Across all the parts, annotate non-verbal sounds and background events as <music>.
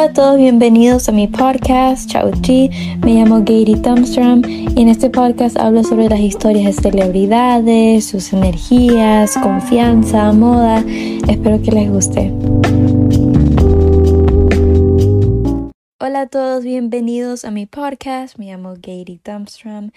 Hola a todos, bienvenidos a mi podcast Chao G. Me llamo Gary Thumbstrom y en este podcast hablo sobre las historias de celebridades, sus energías, confianza, moda. Espero que les guste. Hola a todos, bienvenidos a mi podcast. Me llamo Gary Thumbstrom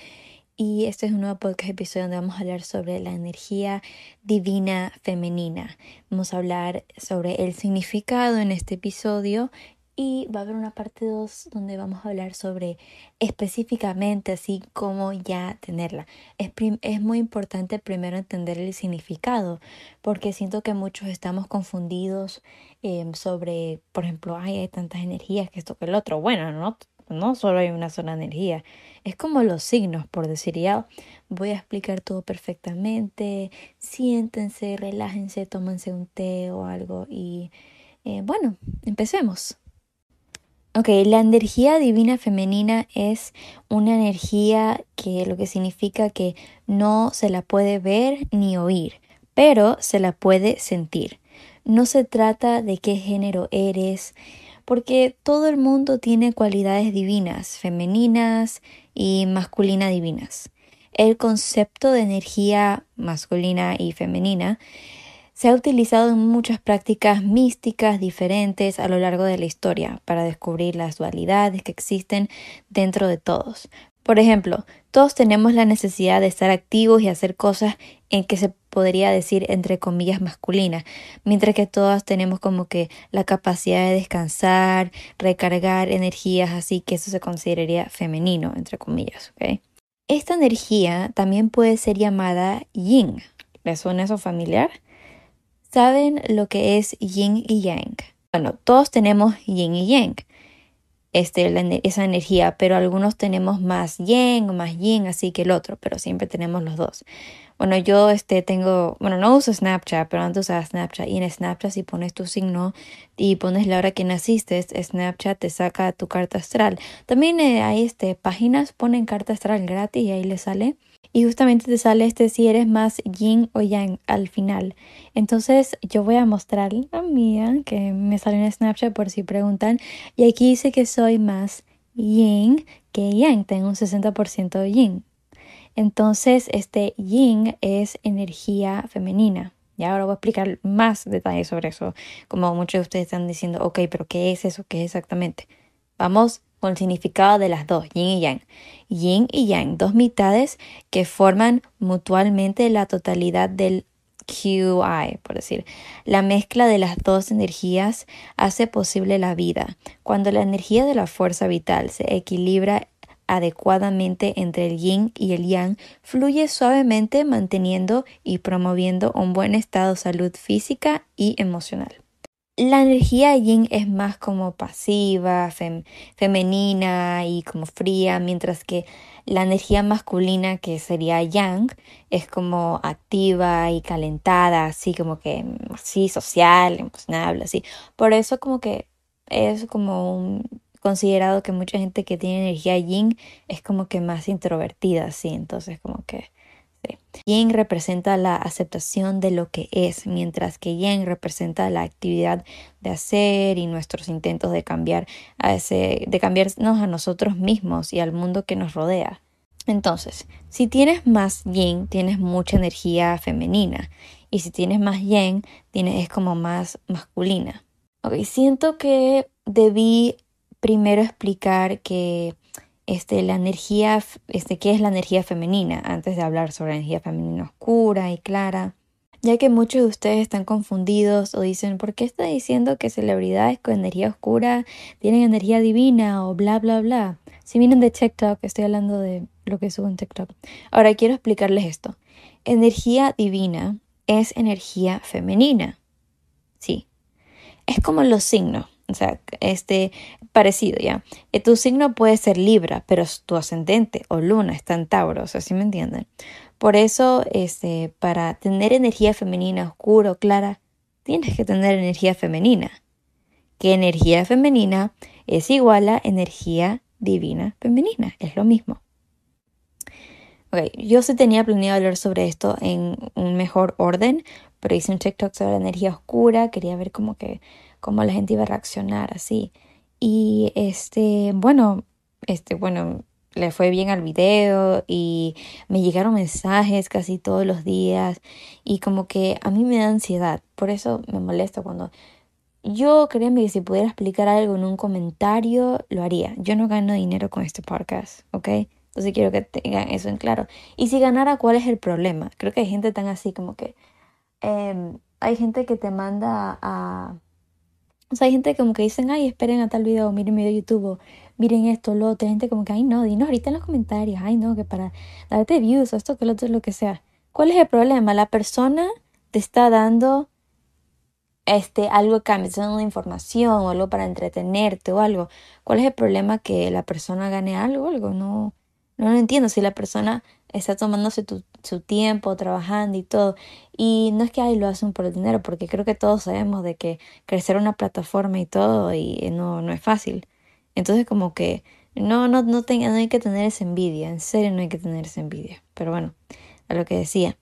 y este es un nuevo podcast episodio donde vamos a hablar sobre la energía divina femenina. Vamos a hablar sobre el significado en este episodio y va a haber una parte 2 donde vamos a hablar sobre específicamente así como ya tenerla. Es, muy importante primero entender el significado porque siento que muchos estamos confundidos em, sobre, por ejemplo, Ay, hay tantas energías que esto que el otro. Bueno, no, no solo hay una sola energía. Es como los signos, por decir ya. Voy a explicar todo perfectamente. Siéntense, relájense, tómense un té o algo y eh, bueno, empecemos. Ok, la energía divina femenina es una energía que lo que significa que no se la puede ver ni oír, pero se la puede sentir. No se trata de qué género eres, porque todo el mundo tiene cualidades divinas, femeninas y masculinas divinas. El concepto de energía masculina y femenina se ha utilizado en muchas prácticas místicas diferentes a lo largo de la historia para descubrir las dualidades que existen dentro de todos. Por ejemplo, todos tenemos la necesidad de estar activos y hacer cosas en que se podría decir entre comillas masculinas, mientras que todas tenemos como que la capacidad de descansar, recargar energías, así que eso se consideraría femenino, entre comillas. Esta energía también puede ser llamada yin. ¿Les suena eso familiar? ¿Saben lo que es yin y yang? Bueno, todos tenemos yin y yang, este, esa energía, pero algunos tenemos más yang o más yin así que el otro, pero siempre tenemos los dos. Bueno, yo este, tengo, bueno, no uso Snapchat, pero antes usaba Snapchat. Y en Snapchat si pones tu signo y pones la hora que naciste, Snapchat te saca tu carta astral. También eh, hay este, páginas, ponen carta astral gratis y ahí le sale y justamente te sale este si eres más yin o yang al final. Entonces yo voy a mostrar la mía que me sale en Snapchat por si preguntan y aquí dice que soy más yin que yang, tengo un 60% de yin. Entonces este yin es energía femenina. Y ahora voy a explicar más detalles sobre eso, como muchos de ustedes están diciendo, ok, pero ¿qué es eso? ¿Qué es exactamente? Vamos con el significado de las dos, yin y yang. Yin y yang, dos mitades que forman mutuamente la totalidad del QI, por decir. La mezcla de las dos energías hace posible la vida. Cuando la energía de la fuerza vital se equilibra adecuadamente entre el yin y el yang, fluye suavemente manteniendo y promoviendo un buen estado de salud física y emocional. La energía yin es más como pasiva, femenina y como fría, mientras que la energía masculina, que sería yang, es como activa y calentada, así como que sí, social, emocional, así. Por eso como que es como un, considerado que mucha gente que tiene energía yin es como que más introvertida, así, entonces como que Yin representa la aceptación de lo que es, mientras que Yang representa la actividad de hacer y nuestros intentos de cambiar a ese, de cambiarnos a nosotros mismos y al mundo que nos rodea. Entonces, si tienes más yin, tienes mucha energía femenina. Y si tienes más yang, tienes, es como más masculina. Ok, siento que debí primero explicar que este, la energía, este, qué es la energía femenina, antes de hablar sobre energía femenina oscura y clara, ya que muchos de ustedes están confundidos o dicen, ¿por qué está diciendo que celebridades con energía oscura tienen energía divina o bla, bla, bla? Si vienen de TikTok, estoy hablando de lo que subo en TikTok. Ahora quiero explicarles esto. Energía divina es energía femenina. Sí. Es como los signos. O sea, este parecido ya. Eh, tu signo puede ser Libra, pero tu ascendente o luna está en Tauro, o sea, ¿sí me entienden? Por eso, este, para tener energía femenina oscura o clara, tienes que tener energía femenina. Que energía femenina es igual a energía divina femenina, es lo mismo. Ok, yo sí tenía planeado hablar sobre esto en un mejor orden, pero hice un TikTok sobre la energía oscura, quería ver cómo que cómo la gente iba a reaccionar así. Y este, bueno, este, bueno, le fue bien al video y me llegaron mensajes casi todos los días y como que a mí me da ansiedad, por eso me molesta cuando yo créeme que si pudiera explicar algo en un comentario lo haría. Yo no gano dinero con este podcast, ¿ok? Entonces quiero que tengan eso en claro. Y si ganara, ¿cuál es el problema? Creo que hay gente tan así como que em, hay gente que te manda a o sea, hay gente como que dicen, ay, esperen a tal video, miren mi video de YouTube, miren esto, lo otro. Hay gente como que, ay, no, dinos ahorita en los comentarios, ay, no, que para darte views o esto, que lo otro, lo que sea. ¿Cuál es el problema? La persona te está dando este, algo que dando una información o algo para entretenerte o algo. ¿Cuál es el problema que la persona gane algo algo? No, no entiendo. Si la persona está tomándose su tiempo, trabajando y todo. Y no es que ahí lo hacen por el dinero, porque creo que todos sabemos de que crecer una plataforma y todo y no, no es fácil. Entonces como que no, no, no, tenga, no hay que tener esa envidia, en serio no hay que tener esa envidia. Pero bueno, a lo que decía.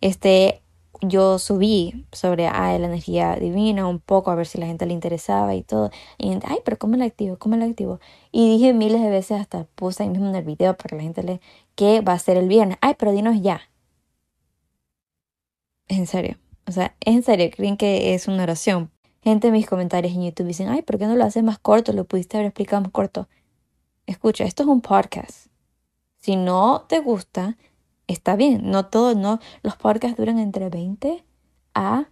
Este, yo subí sobre ah, la energía divina un poco a ver si la gente le interesaba y todo. Y ay, pero ¿cómo la activo? ¿Cómo la activo? Y dije miles de veces, hasta puse ahí mismo en el video para que la gente le que va a ser el viernes. Ay, pero dinos ya. En serio. O sea, en serio. Creen que es una oración. Gente en mis comentarios en YouTube dicen, ay, ¿por qué no lo haces más corto? Lo pudiste haber explicado más corto. Escucha, esto es un podcast. Si no te gusta, está bien. No todo, no. Los podcasts duran entre 20 a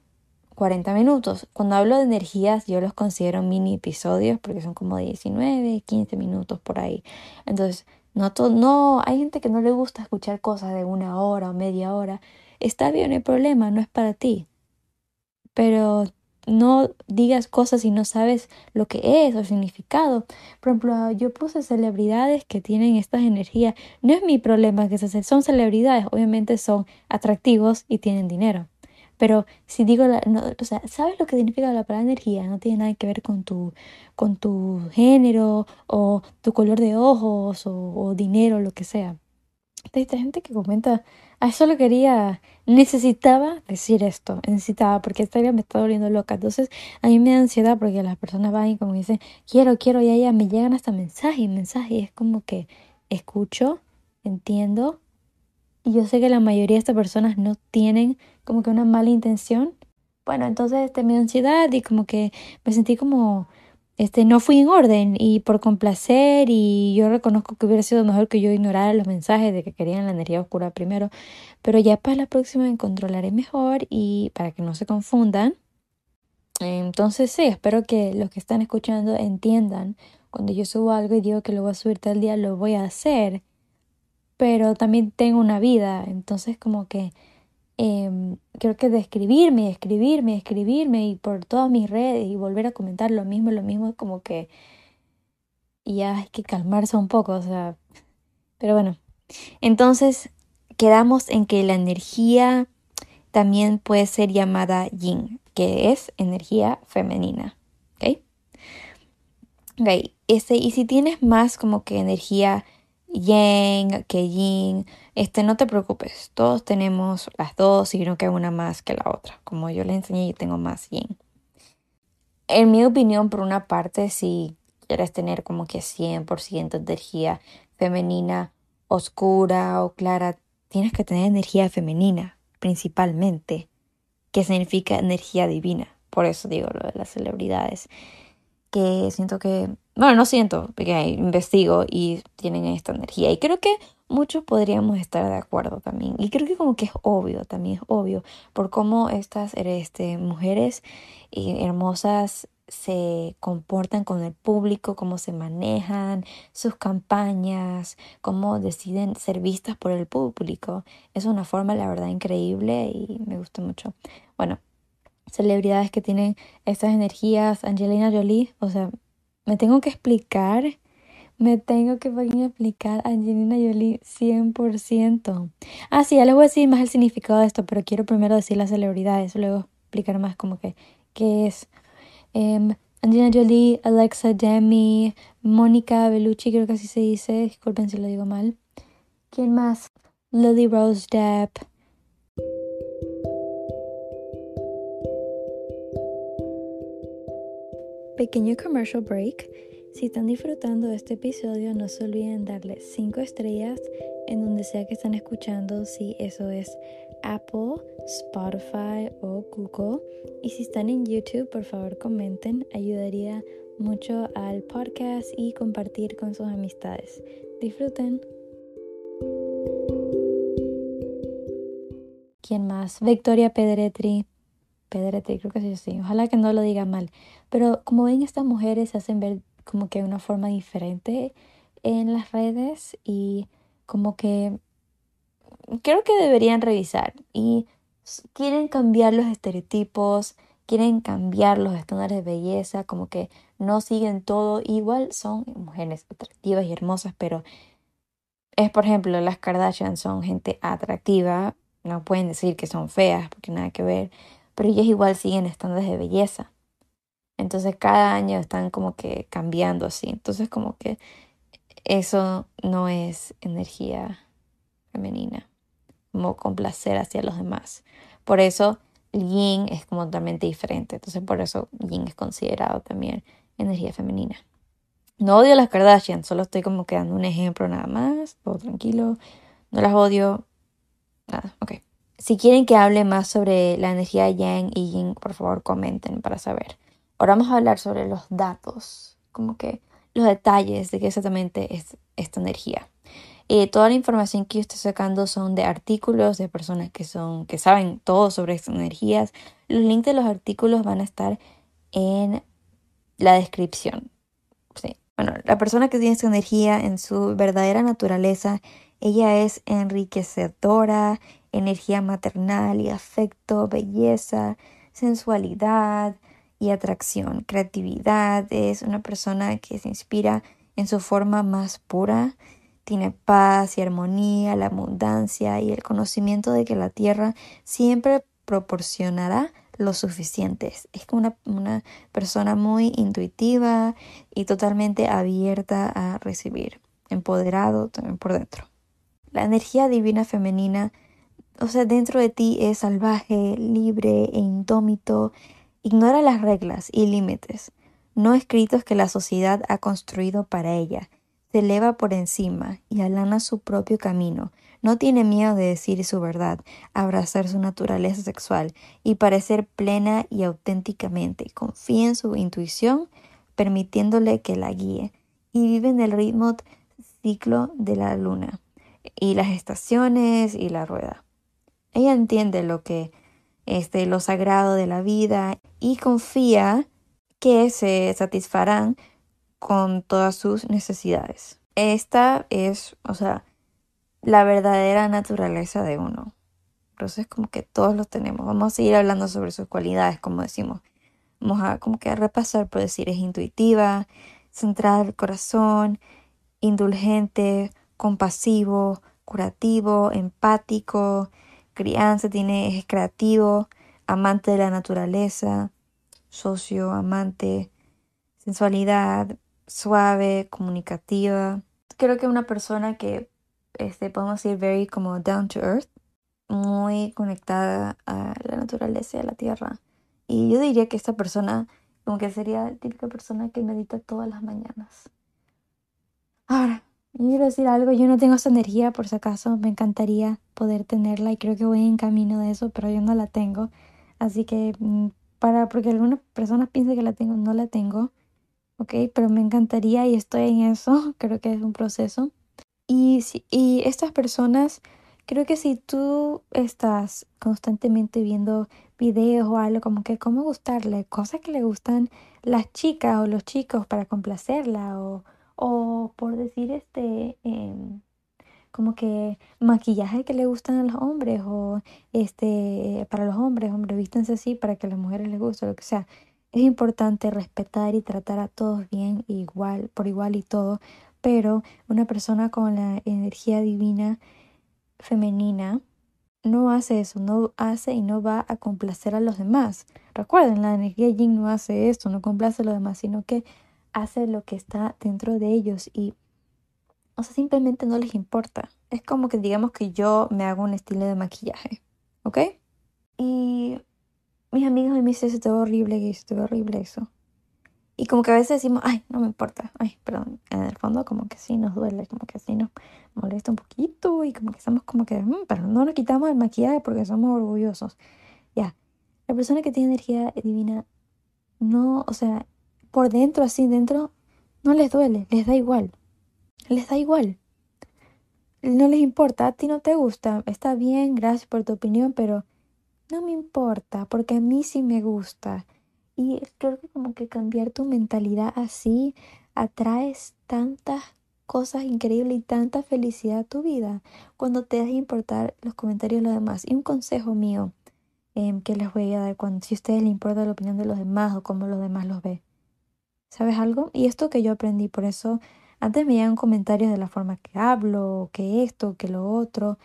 40 minutos. Cuando hablo de energías, yo los considero mini episodios porque son como 19, 15 minutos por ahí. Entonces, no, todo, no, hay gente que no le gusta escuchar cosas de una hora o media hora. Está bien, no hay problema, no es para ti. Pero no digas cosas si no sabes lo que es o significado. Por ejemplo, yo puse celebridades que tienen estas energías. No es mi problema que son celebridades, obviamente son atractivos y tienen dinero. Pero si digo, o sea, ¿sabes lo que significa la palabra energía? No tiene nada que ver con tu, con tu género o tu color de ojos o, o dinero, lo que sea. Hay gente que comenta, a eso lo quería, necesitaba decir esto, necesitaba, porque esta vida me está volviendo loca. Entonces, a mí me da ansiedad porque las personas van y como dicen, quiero, quiero, y allá me llegan hasta mensajes mensajes, y es como que escucho, entiendo, y yo sé que la mayoría de estas personas no tienen como que una mala intención. Bueno, entonces este, me dio ansiedad y como que me sentí como este, no fui en orden y por complacer y yo reconozco que hubiera sido mejor que yo ignorara los mensajes de que querían la energía oscura primero, pero ya para la próxima me controlaré mejor y para que no se confundan. Entonces sí, espero que los que están escuchando entiendan cuando yo subo algo y digo que lo voy a subir tal día, lo voy a hacer, pero también tengo una vida, entonces como que eh, creo que de escribirme, escribirme, escribirme y por todas mis redes y volver a comentar lo mismo, lo mismo, es como que ya hay que calmarse un poco, o sea, pero bueno, entonces quedamos en que la energía también puede ser llamada yin, que es energía femenina, ¿ok? Ok, este, y si tienes más como que energía yang que yin, este, no te preocupes, todos tenemos las dos y no que una más que la otra. Como yo le enseñé, yo tengo más yin. En mi opinión, por una parte, si quieres tener como que 100% energía femenina, oscura o clara, tienes que tener energía femenina, principalmente, que significa energía divina. Por eso digo lo de las celebridades, que siento que, bueno, no siento, porque investigo y tienen esta energía. Y creo que muchos podríamos estar de acuerdo también. Y creo que como que es obvio, también es obvio, por cómo estas este, mujeres eh, hermosas se comportan con el público, cómo se manejan, sus campañas, cómo deciden ser vistas por el público. Es una forma, la verdad, increíble y me gusta mucho. Bueno, celebridades que tienen estas energías, Angelina Jolie, o sea, me tengo que explicar me tengo que explicar a Angelina Jolie 100%. Ah, sí, ya les voy a decir más el significado de esto, pero quiero primero decir las celebridades, luego explicar más como que qué es. Um, Angelina Jolie, Alexa Demi, Mónica Bellucci, creo que así se dice, disculpen si lo digo mal. ¿Quién más? Lily Rose Depp. Pequeño commercial break Si están disfrutando de este episodio, no se olviden darle 5 estrellas en donde sea que están escuchando, si eso es Apple, Spotify o Google. Y si están en YouTube, por favor comenten, ayudaría mucho al podcast y compartir con sus amistades. Disfruten. ¿Quién más? Victoria Pedretri. Pedretri, creo que sí. Ojalá que no lo diga mal. Pero como ven, estas mujeres se hacen ver como que de una forma diferente en las redes y como que creo que deberían revisar y quieren cambiar los estereotipos, quieren cambiar los estándares de belleza, como que no siguen todo, igual son mujeres atractivas y hermosas, pero es por ejemplo las Kardashian son gente atractiva, no pueden decir que son feas porque nada que ver, pero ellas igual siguen estándares de belleza. Entonces cada año están como que cambiando así. Entonces como que eso no es energía femenina, como complacer hacia los demás. Por eso yin es como totalmente diferente. Entonces por eso yin es considerado también energía femenina. No odio a las Kardashian, solo estoy como que dando un ejemplo nada más, todo tranquilo. No las odio. Nada, ok. Si quieren que hable más sobre la energía yang y yin, por favor comenten para saber. Ahora vamos a hablar sobre los datos, como que los detalles de qué exactamente es esta energía. Eh, toda la información que yo estoy sacando son de artículos de personas que son que saben todo sobre estas energías. Los links de los artículos van a estar en la descripción. Sí. Bueno, la persona que tiene esta energía en su verdadera naturaleza, ella es enriquecedora, energía maternal y afecto, belleza, sensualidad y atracción, creatividad. Es una persona que se inspira en su forma más pura tiene paz y armonía, la abundancia y el conocimiento de que la tierra siempre proporcionará lo suficiente. Es una, una persona muy intuitiva y totalmente abierta a recibir, empoderado también por dentro. La energía divina femenina, o sea, dentro de ti es salvaje, libre e indómito, ignora las reglas y límites no escritos que la sociedad ha construido para ella se eleva por encima y alana su propio camino. No tiene miedo de decir su verdad, abrazar su naturaleza sexual y parecer plena y auténticamente. Confía en su intuición, permitiéndole que la guíe. Y vive en el ritmo ciclo de la luna y las estaciones y la rueda. Ella entiende lo que este lo sagrado de la vida y confía que se satisfarán con todas sus necesidades. Esta es, o sea, la verdadera naturaleza de uno. Entonces, como que todos lo tenemos. Vamos a seguir hablando sobre sus cualidades, como decimos. Vamos a como que a repasar por decir, es intuitiva, centrada al corazón, indulgente, compasivo, curativo, empático, crianza, tiene, es creativo, amante de la naturaleza, socio, amante, sensualidad, suave, comunicativa. Creo que una persona que este, podemos decir very como down to earth, muy conectada a la naturaleza y a la tierra. Y yo diría que esta persona como que sería la típica persona que medita todas las mañanas. Ahora, yo quiero decir algo, yo no tengo esa energía por si acaso, me encantaría poder tenerla y creo que voy en camino de eso, pero yo no la tengo. Así que mm, para porque algunas personas piensan que la tengo, no la tengo. ¿ok? Pero me encantaría y estoy en eso, <laughs> creo que es un proceso. Y, y estas personas, creo que si tú estás constantemente viendo videos o algo como que cómo gustarle, cosas que le gustan las chicas o los chicos para complacerla o, o por decir este... Em, como que maquillaje que le gustan a los hombres o este para los hombres, hombres vístense así para que a las mujeres les guste, lo que sea. Es importante respetar y tratar a todos bien, igual, por igual y todo, pero una persona con la energía divina femenina no hace eso, no hace y no va a complacer a los demás. Recuerden, la energía yin no hace esto, no complace a los demás, sino que hace lo que está dentro de ellos y, o sea, simplemente no les importa. Es como que digamos que yo me hago un estilo de maquillaje, ¿ok? Y mis amigas me dicen, ve horrible, ve horrible eso. Y como que a veces decimos, ay, no me importa, ay, perdón, en el fondo como que sí nos duele, como que sí nos molesta un poquito y como que estamos como que, mm, pero no nos quitamos el maquillaje porque somos orgullosos. Ya, la persona que tiene energía divina, no, o sea, por dentro, así dentro, no les duele, les da igual, les da igual no les importa, a ti no te gusta, está bien, gracias por tu opinión, pero no me importa, porque a mí sí me gusta. Y creo que como que cambiar tu mentalidad así atraes tantas cosas increíbles y tanta felicidad a tu vida cuando te dejas importar los comentarios de los demás. Y un consejo mío em, que les voy a dar cuando si a ustedes les importa la opinión de los demás o cómo los demás los ve. ¿Sabes algo? Y esto que yo aprendí, por eso antes me llegan comentarios de la forma que hablo, que esto, que lo otro,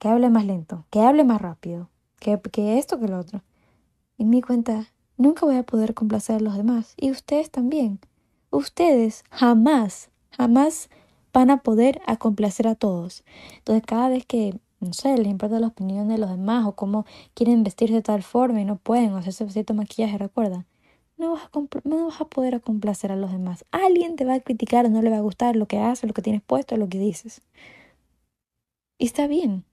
que hable más lento, que hable más rápido, que, que esto, que lo otro. Y me di cuenta, nunca voy a poder complacer a los demás. Y ustedes también. Ustedes jamás, jamás van a poder a complacer a todos. Entonces cada vez que, no sé, les importa la opinión de los demás o cómo quieren vestirse de tal forma y no pueden o hacerse cierto maquillaje, recuerda, no vas, a no vas a poder complacer a los demás. Alguien te va a criticar, no le va a gustar lo que haces, lo que tienes puesto, lo que dices. Y está bien.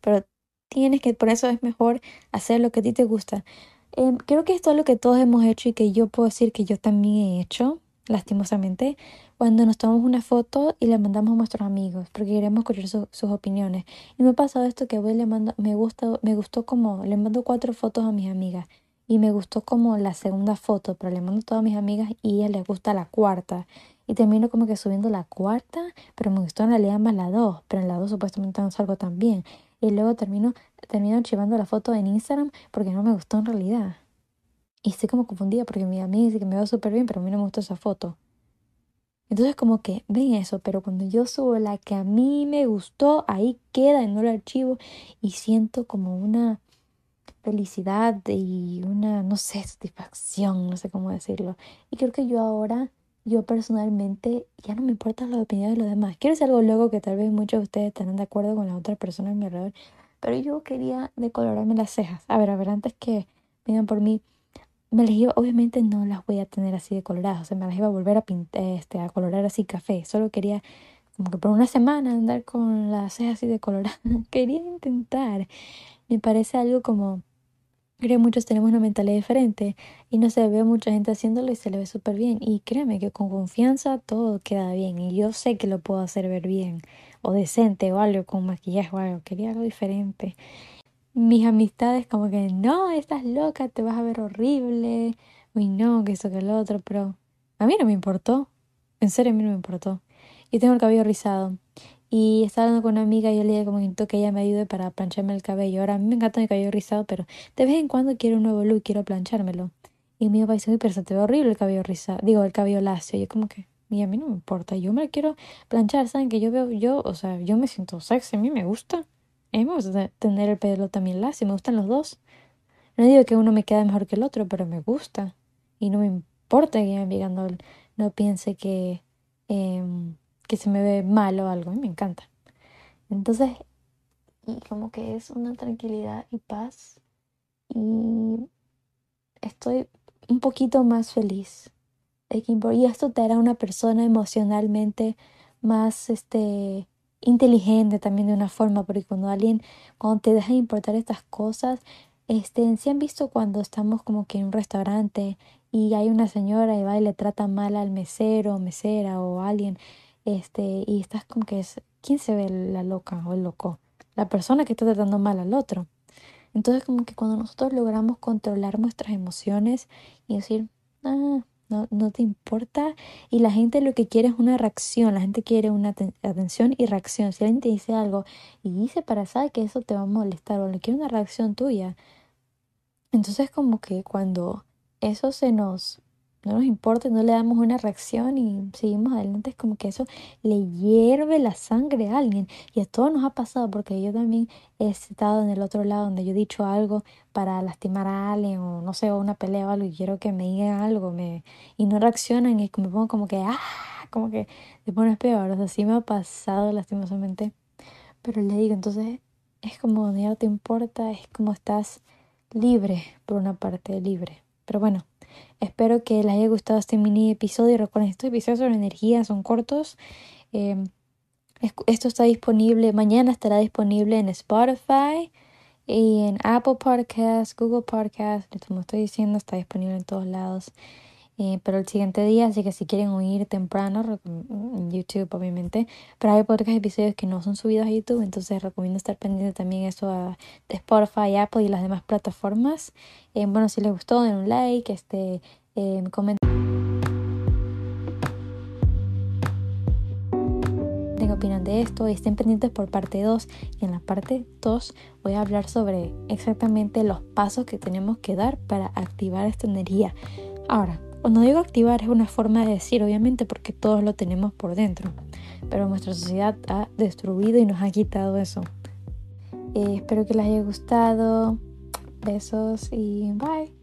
Pero tienes que, por eso es mejor hacer lo que a ti te gusta. Em, creo que esto es lo que todos hemos hecho y que yo puedo decir que yo también he hecho, lastimosamente, cuando nos tomamos una foto y la mandamos a nuestros amigos, porque queremos escuchar sus opiniones. Y me ha pasado esto que voy le mando, me gusta, me gustó como, le mando cuatro fotos a mis amigas y me gustó como la segunda foto, pero le mando a todas mis amigas y a ellas les gusta la cuarta. Y termino como que subiendo la cuarta, pero me gustó en realidad más la dos, pero en la dos supuestamente no salgo tan bien. Y luego termino, termino archivando la foto en Instagram porque no me gustó en realidad. Y estoy como confundida porque mi amiga dice que me veo súper bien, pero a mí no me gustó esa foto. Entonces como que ven eso, pero cuando yo subo la que a mí me gustó, ahí queda y no archivo y siento como una felicidad y una, no sé, satisfacción, no sé cómo decirlo. Y creo que yo ahora, yo personalmente, ya no me importa la opinión de los demás. Quiero decir algo luego que tal vez muchos de ustedes estarán de acuerdo con las otras personas a mi alrededor, pero yo quería decolorarme las cejas. A ver, a ver, antes que vengan por mí, me las iba, obviamente no las voy a tener así decoloradas, o sea, me las iba a volver a pintar, este, a colorar así café. Solo quería como que por una semana andar con las cejas así decoloradas. <laughs> quería intentar. Me parece algo como Creo que muchos tenemos una mentalidad diferente y no se ve mucha gente haciéndolo y se le ve súper bien. Y créeme que con confianza todo queda bien y yo sé que lo puedo hacer ver bien o decente o algo con maquillaje o algo. Quería algo diferente. Mis amistades como que no, estás loca, te vas a ver horrible. Uy, no, que eso que lo otro, pero a mí no me importó. En serio, a mí no me importó. Y tengo el cabello rizado. Y estaba hablando con una amiga y yo le dije como que ella me ayude para plancharme el cabello. Ahora a mí me encanta mi cabello rizado, pero de vez en cuando quiero un nuevo look, quiero planchármelo. Y mi papá dice, uy, pero se te ve horrible el cabello rizado. Digo, el cabello lacio. Y yo como que, y a mí no me importa, yo me lo quiero planchar, ¿saben? Que yo veo, yo, o sea, yo me siento sexy, a mí me gusta. A mí me gusta tener el pelo también lacio, me gustan los dos. No digo que uno me quede mejor que el otro, pero me gusta. Y no me importa que mi amiga no, no piense que... Eh, que se me ve mal o algo. Mí me encanta. Entonces, y como que es una tranquilidad y paz. Y estoy un poquito más feliz. Y esto te hará una persona emocionalmente más este, inteligente también de una forma, porque cuando alguien, cuando te deja de importar estas cosas, este, si han visto cuando estamos como que en un restaurante y hay una señora y va y le trata mal al mesero mesera o alguien este, y estás como que es, ¿quién se ve la loca o el loco? La persona que está tratando mal al otro. Entonces como que cuando nosotros logramos controlar nuestras emociones y decir, ah, no, no te importa. Y la gente lo que quiere es una reacción, la gente quiere una atención y reacción. Si alguien te dice algo y dice para saber que eso te va a molestar o le quiere una reacción tuya, entonces como que cuando eso se nos no nos importa, no le damos una reacción y seguimos adelante, es como que eso le hierve la sangre a alguien. Y a todos nos ha pasado porque yo también he estado en el otro lado donde yo he dicho algo para lastimar a alguien o no sé, o una pelea o algo y quiero que me digan algo me, y no reaccionan y me pongo como que, ah, como que te pones peor. O sea, sí me ha pasado lastimosamente. Pero le digo, entonces es como ya no te importa, es como estás libre, por una parte, libre. Pero bueno, Espero que les haya gustado este mini episodio. Recuerden, estos episodios sobre energía son cortos. Em, esto está disponible, mañana estará disponible en Spotify y en Apple Podcasts, Google Podcasts. Como estoy diciendo, está disponible en todos lados. Eh, pero el siguiente día, así que si quieren oír temprano, en YouTube obviamente, pero hay podcast episodios que no son subidos a YouTube, entonces recomiendo estar pendiente también eso a, de Spotify, Apple y las demás plataformas. Eh, bueno, si les gustó, den un like, este, eh, comenten. qué opinan de esto y estén pendientes por parte 2 y en la parte 2 voy a hablar sobre exactamente los pasos que tenemos que dar para activar esta energía. Ahora, cuando digo activar es una forma de decir, obviamente, porque todos lo tenemos por dentro, pero nuestra sociedad ha destruido y nos ha quitado eso. Eh, espero que les haya gustado. Besos y bye.